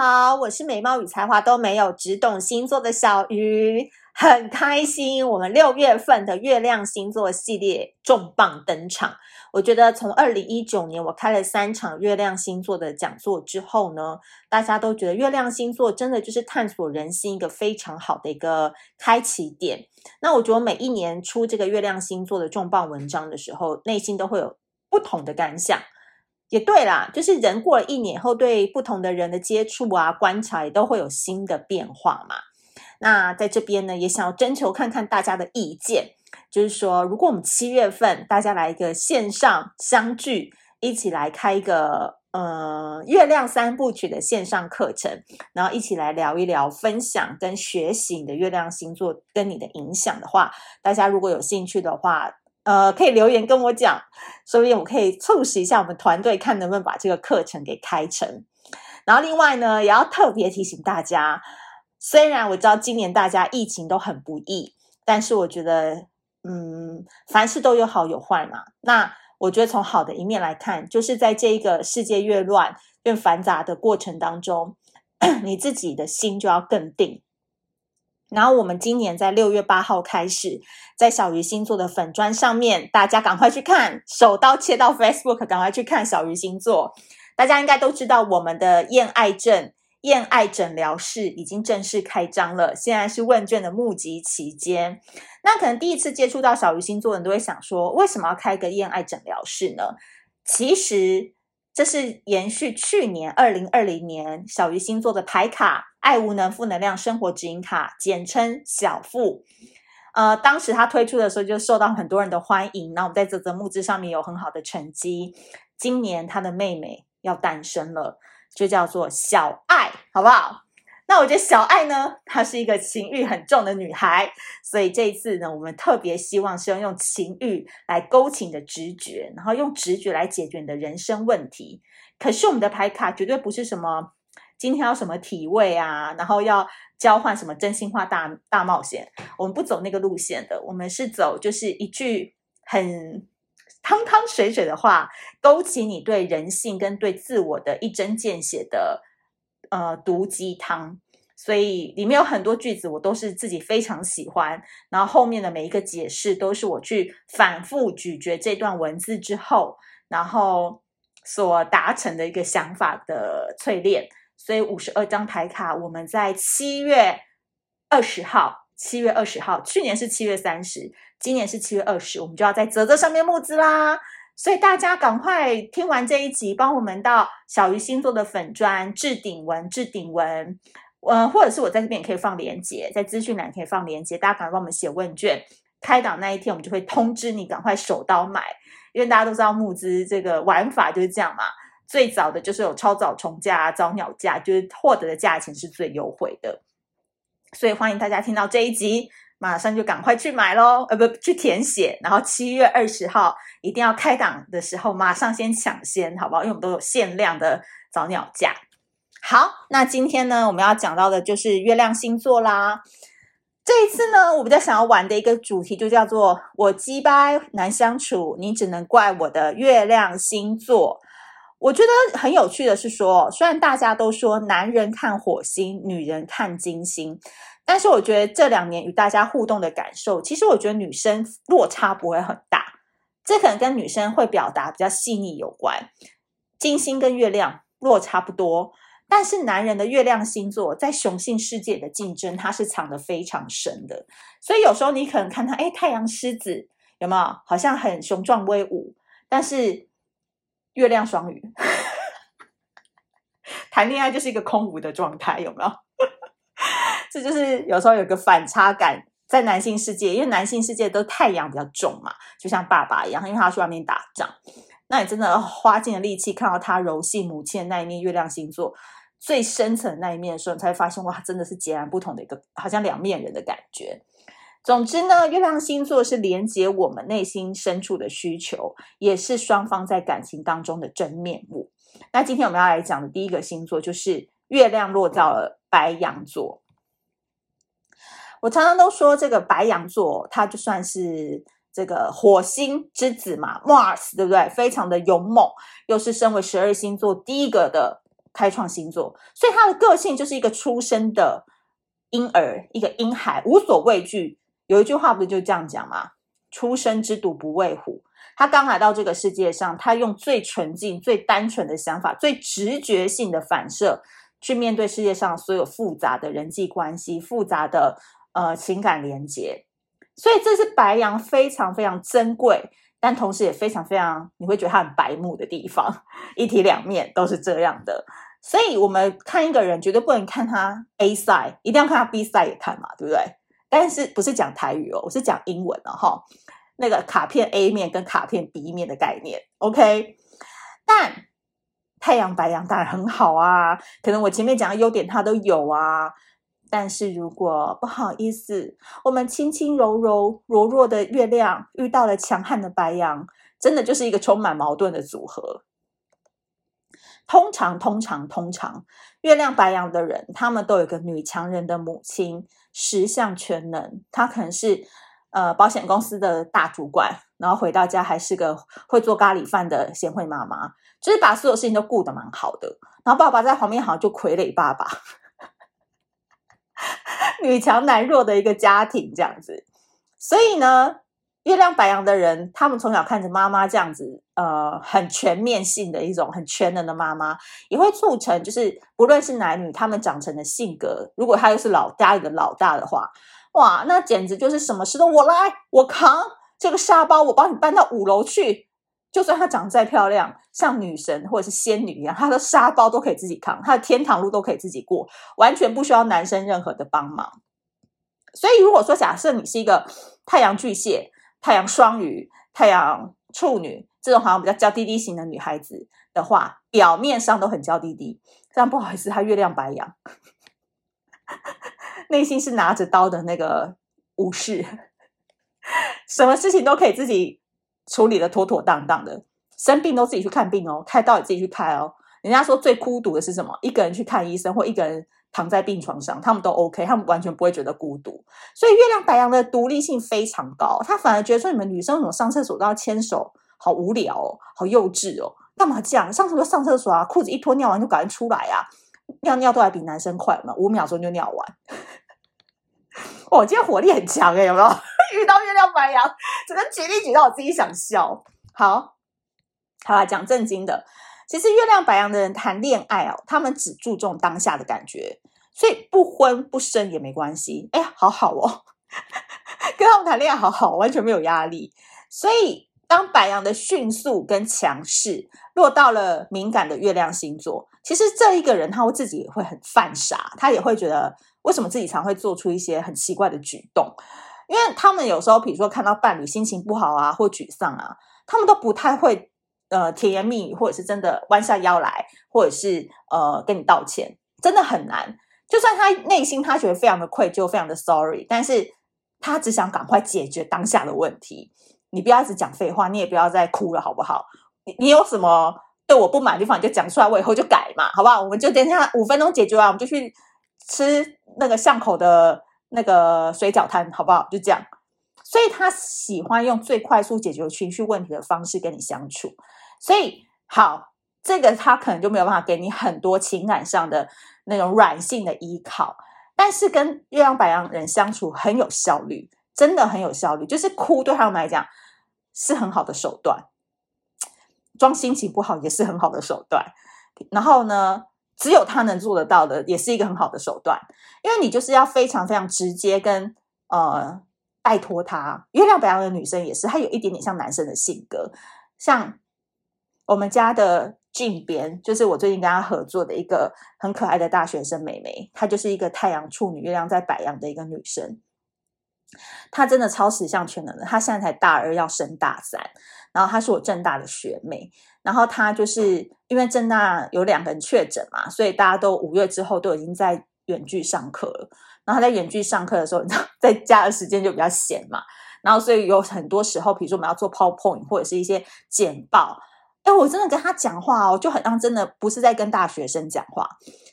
好，我是美貌与才华都没有，只懂星座的小鱼，很开心。我们六月份的月亮星座系列重磅登场。我觉得从二零一九年我开了三场月亮星座的讲座之后呢，大家都觉得月亮星座真的就是探索人心一个非常好的一个开启点。那我觉得每一年出这个月亮星座的重磅文章的时候，内心都会有不同的感想。也对啦，就是人过了一年后，对不同的人的接触啊、观察也都会有新的变化嘛。那在这边呢，也想要征求看看大家的意见，就是说，如果我们七月份大家来一个线上相聚，一起来开一个呃月亮三部曲的线上课程，然后一起来聊一聊、分享跟学习你的月亮星座跟你的影响的话，大家如果有兴趣的话。呃，可以留言跟我讲，所以我可以促使一下我们团队，看能不能把这个课程给开成。然后另外呢，也要特别提醒大家，虽然我知道今年大家疫情都很不易，但是我觉得，嗯，凡事都有好有坏嘛。那我觉得从好的一面来看，就是在这一个世界越乱越繁杂的过程当中，你自己的心就要更定。然后我们今年在六月八号开始，在小鱼星座的粉砖上面，大家赶快去看，手刀切到 Facebook，赶快去看小鱼星座。大家应该都知道，我们的厌爱症厌爱诊疗室已经正式开张了，现在是问卷的募集期间。那可能第一次接触到小鱼星座的人都会想说，为什么要开个艳爱诊疗室呢？其实。这是延续去年二零二零年小鱼星座的牌卡“爱无能负能量生活指引卡”，简称小负。呃，当时他推出的时候就受到很多人的欢迎，那我们在啧啧募资上面有很好的成绩。今年他的妹妹要诞生了，就叫做小爱，好不好？那我觉得小爱呢，她是一个情欲很重的女孩，所以这一次呢，我们特别希望是要用情欲来勾起你的直觉，然后用直觉来解决你的人生问题。可是我们的牌卡绝对不是什么今天要什么体位啊，然后要交换什么真心话大大冒险，我们不走那个路线的，我们是走就是一句很汤汤水水的话，勾起你对人性跟对自我的一针见血的。呃，毒鸡汤，所以里面有很多句子，我都是自己非常喜欢。然后后面的每一个解释，都是我去反复咀嚼这段文字之后，然后所达成的一个想法的淬炼。所以五十二张牌卡，我们在七月二十号，七月二十号，去年是七月三十，今年是七月二十，我们就要在泽泽上面募资啦。所以大家赶快听完这一集，帮我们到小鱼星座的粉砖置顶文，置顶文，呃，或者是我在这边也可以放链接，在资讯栏可以放链接，大家赶快帮我们写问卷，开档那一天我们就会通知你，赶快手刀买，因为大家都知道募资这个玩法就是这样嘛，最早的就是有超早重价、早鸟价，就是获得的价钱是最优惠的，所以欢迎大家听到这一集。马上就赶快去买喽，呃，不，去填写，然后七月二十号一定要开档的时候，马上先抢先，好不好？因为我们都有限量的早鸟价。好，那今天呢，我们要讲到的就是月亮星座啦。这一次呢，我比较想要玩的一个主题就叫做“我机掰难相处，你只能怪我的月亮星座”。我觉得很有趣的是说，虽然大家都说男人看火星，女人看金星。但是我觉得这两年与大家互动的感受，其实我觉得女生落差不会很大，这可能跟女生会表达比较细腻有关。金星跟月亮落差不多，但是男人的月亮星座在雄性世界的竞争，它是藏得非常深的。所以有时候你可能看他，哎，太阳狮子有没有？好像很雄壮威武，但是月亮双鱼，谈恋爱就是一个空无的状态，有没有？这就是有时候有个反差感，在男性世界，因为男性世界都太阳比较重嘛，就像爸爸一样，因为他去外面打仗，那你真的花尽了力气看到他柔性母亲的那一面，月亮星座最深层的那一面的时候，你才会发现哇，真的是截然不同的一个，好像两面人的感觉。总之呢，月亮星座是连接我们内心深处的需求，也是双方在感情当中的真面目。那今天我们要来讲的第一个星座就是月亮落到了白羊座。我常常都说，这个白羊座，它就算是这个火星之子嘛，Mars，对不对？非常的勇猛，又是身为十二星座第一个的开创星座，所以他的个性就是一个出生的婴儿，一个婴孩，无所畏惧。有一句话不是就这样讲吗？初生之犊不畏虎。他刚来到这个世界上，他用最纯净、最单纯的想法、最直觉性的反射去面对世界上所有复杂的人际关系、复杂的呃情感连接。所以这是白羊非常非常珍贵，但同时也非常非常你会觉得他很白目的地方。一体两面都是这样的。所以我们看一个人，绝对不能看他 A side，一定要看他 B side 也看嘛，对不对？但是不是讲台语哦，我是讲英文了哈。那个卡片 A 面跟卡片 B 面的概念，OK？但太阳白羊当然很好啊，可能我前面讲的优点它都有啊。但是如果不好意思，我们轻轻柔柔柔弱的月亮遇到了强悍的白羊，真的就是一个充满矛盾的组合。通常，通常，通常，月亮白羊的人，他们都有一个女强人的母亲，十项全能，她可能是。呃，保险公司的大主管，然后回到家还是个会做咖喱饭的贤惠妈妈，就是把所有事情都顾得蛮好的。然后爸爸在旁边好像就傀儡爸爸，女强男弱的一个家庭这样子。所以呢，月亮白羊的人，他们从小看着妈妈这样子，呃，很全面性的一种很全能的妈妈，也会促成就是不论是男女，他们长成的性格，如果他又是老家里的老大的话。哇，那简直就是什么事都我来，我扛这个沙包，我帮你搬到五楼去。就算她长得再漂亮，像女神或者是仙女一样，她的沙包都可以自己扛，她的天堂路都可以自己过，完全不需要男生任何的帮忙。所以，如果说假设你是一个太阳巨蟹、太阳双鱼、太阳处女这种好像比较娇滴滴型的女孩子的话，表面上都很娇滴滴，但不好意思，她月亮白羊。内心是拿着刀的那个武士，什么事情都可以自己处理的妥妥当当的，生病都自己去看病哦，开刀也自己去开哦。人家说最孤独的是什么？一个人去看医生，或一个人躺在病床上，他们都 OK，他们完全不会觉得孤独。所以月亮白羊的独立性非常高，他反而觉得说你们女生怎么上厕所都要牵手，好无聊哦，好幼稚哦，干嘛这样？上厕所上厕所啊，裤子一脱，尿完就赶紧出来啊。尿尿都还比男生快嘛，五秒钟就尿完。我、哦、今天火力很强诶，有没有？遇到月亮白羊，只能举例举到我自己想笑。好，好啦，讲正经的。其实月亮白羊的人谈恋爱哦，他们只注重当下的感觉，所以不婚不生也没关系。哎呀，好好哦，跟他们谈恋爱好好，完全没有压力。所以。当白羊的迅速跟强势落到了敏感的月亮星座，其实这一个人他会自己也会很犯傻，他也会觉得为什么自己常会做出一些很奇怪的举动，因为他们有时候比如说看到伴侣心情不好啊或沮丧啊，他们都不太会呃甜言蜜语，或者是真的弯下腰来，或者是呃跟你道歉，真的很难。就算他内心他觉得非常的愧疚，非常的 sorry，但是他只想赶快解决当下的问题。你不要一直讲废话，你也不要再哭了，好不好？你你有什么对我不满的地方，你就讲出来，我以后就改嘛，好不好？我们就等一下五分钟解决完，我们就去吃那个巷口的那个水饺摊，好不好？就这样。所以他喜欢用最快速解决情绪问题的方式跟你相处。所以好，这个他可能就没有办法给你很多情感上的那种软性的依靠，但是跟月亮白羊人相处很有效率。真的很有效率，就是哭对他们来讲是很好的手段，装心情不好也是很好的手段。然后呢，只有他能做得到的，也是一个很好的手段，因为你就是要非常非常直接跟呃拜托他。月亮白羊的女生也是，她有一点点像男生的性格，像我们家的俊边，就是我最近跟他合作的一个很可爱的大学生妹妹，她就是一个太阳处女，月亮在白羊的一个女生。她真的超十项全能的，她现在才大二要升大三，然后她是我正大的学妹，然后她就是因为正大有两个人确诊嘛，所以大家都五月之后都已经在远距上课了，然后在远距上课的时候，你知道在家的时间就比较闲嘛，然后所以有很多时候，比如说我们要做 PowerPoint 或者是一些简报。哎，我真的跟他讲话哦，就很像真的不是在跟大学生讲话，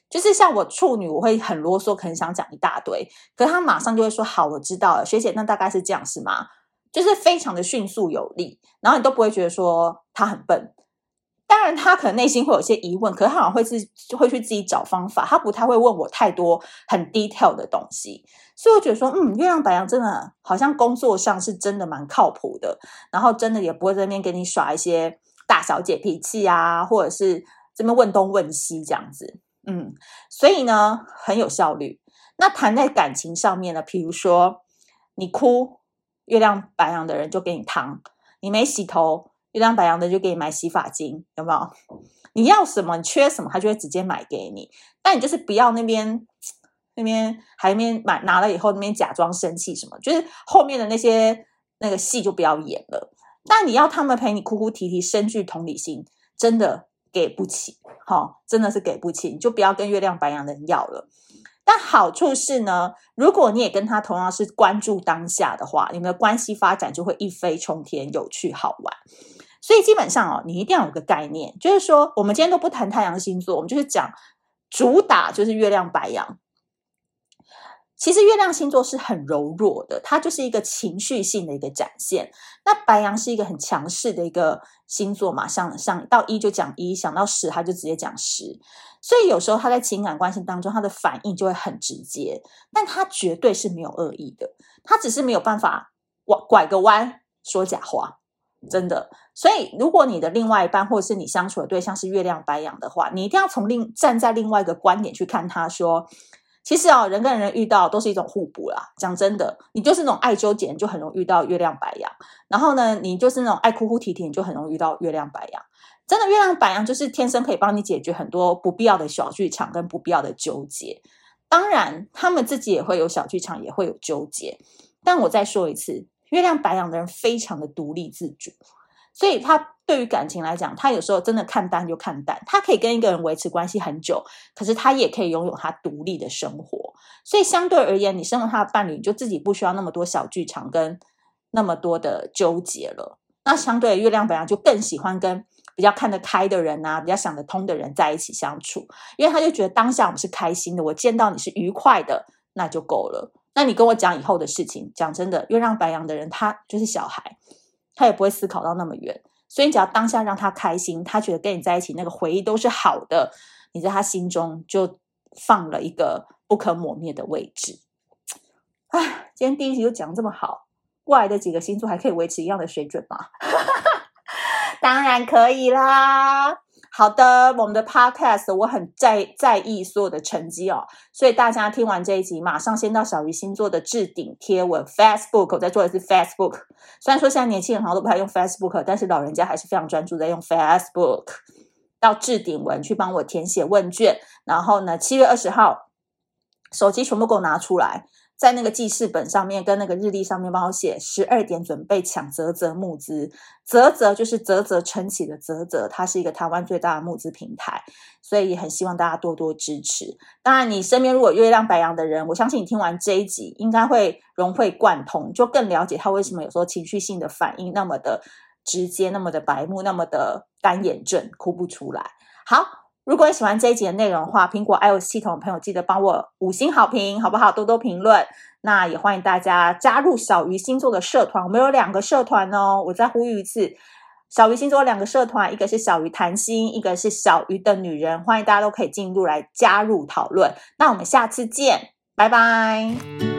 就是像我处女，我会很啰嗦，可能想讲一大堆，可是他马上就会说：“好，我知道了，学姐，那大概是这样是吗？”就是非常的迅速有力，然后你都不会觉得说他很笨，当然他可能内心会有些疑问，可是他好像会自会去自己找方法，他不太会问我太多很 detail 的东西。所以我觉得说，嗯，月亮白羊真的好像工作上是真的蛮靠谱的，然后真的也不会在那边给你耍一些大小姐脾气啊，或者是这边问东问西这样子。嗯，所以呢，很有效率。那谈在感情上面呢，比如说你哭，月亮白羊的人就给你糖；你没洗头，月亮白羊的就给你买洗发精，有没有？你要什么，你缺什么，他就会直接买给你。但你就是不要那边那边还没买拿了以后那边假装生气什么，就是后面的那些那个戏就不要演了。但你要他们陪你哭哭啼啼，深具同理心，真的给不起，齁，真的是给不起，你就不要跟月亮白羊的人要了。但好处是呢，如果你也跟他同样是关注当下的话，你们的关系发展就会一飞冲天，有趣好玩。所以基本上哦，你一定要有个概念，就是说，我们今天都不谈太阳星座，我们就是讲主打就是月亮白羊。其实月亮星座是很柔弱的，它就是一个情绪性的一个展现。那白羊是一个很强势的一个星座嘛，想想到一就讲一，想到十他就直接讲十。所以有时候他在情感关系当中，他的反应就会很直接，但他绝对是没有恶意的，他只是没有办法拐拐个弯说假话，真的。所以如果你的另外一半或者是你相处的对象是月亮白羊的话，你一定要从另站在另外一个观点去看他说。其实啊，人跟人遇到都是一种互补啦。讲真的，你就是那种爱纠结，就很容易遇到月亮白羊。然后呢，你就是那种爱哭哭啼啼，你就很容易遇到月亮白羊。真的，月亮白羊就是天生可以帮你解决很多不必要的小剧场跟不必要的纠结。当然，他们自己也会有小剧场，也会有纠结。但我再说一次，月亮白羊的人非常的独立自主。所以他对于感情来讲，他有时候真的看淡就看淡。他可以跟一个人维持关系很久，可是他也可以拥有他独立的生活。所以相对而言，你身为他的伴侣，你就自己不需要那么多小剧场跟那么多的纠结了。那相对月亮白羊就更喜欢跟比较看得开的人啊，比较想得通的人在一起相处，因为他就觉得当下我们是开心的，我见到你是愉快的，那就够了。那你跟我讲以后的事情，讲真的，月亮白羊的人他就是小孩。他也不会思考到那么远，所以你只要当下让他开心，他觉得跟你在一起那个回忆都是好的，你在他心中就放了一个不可磨灭的位置。哎，今天第一集就讲这么好，过来的几个星座还可以维持一样的水准吗？当然可以啦。好的，我们的 podcast 我很在在意所有的成绩哦，所以大家听完这一集，马上先到小鱼星座的置顶贴文 Facebook，我在做的是 Facebook。虽然说现在年轻人好像都不太用 Facebook，但是老人家还是非常专注在用 Facebook。到置顶文去帮我填写问卷，然后呢，七月二十号，手机全部给我拿出来。在那个记事本上面，跟那个日历上面帮我写十二点准备抢泽泽募资，泽泽就是泽泽撑起的泽泽，它是一个台湾最大的募资平台，所以也很希望大家多多支持。当然，你身边如果月亮白羊的人，我相信你听完这一集应该会融会贯通，就更了解他为什么有时候情绪性的反应那么的直接，那么的白目，那么的干眼症，哭不出来。好。如果你喜欢这一集的内容的话，苹果 iOS 系统的朋友记得帮我五星好评，好不好？多多评论。那也欢迎大家加入小鱼星座的社团，我们有两个社团哦。我再呼吁一次，小鱼星座有两个社团，一个是小鱼谈心，一个是小鱼的女人，欢迎大家都可以进入来加入讨论。那我们下次见，拜拜。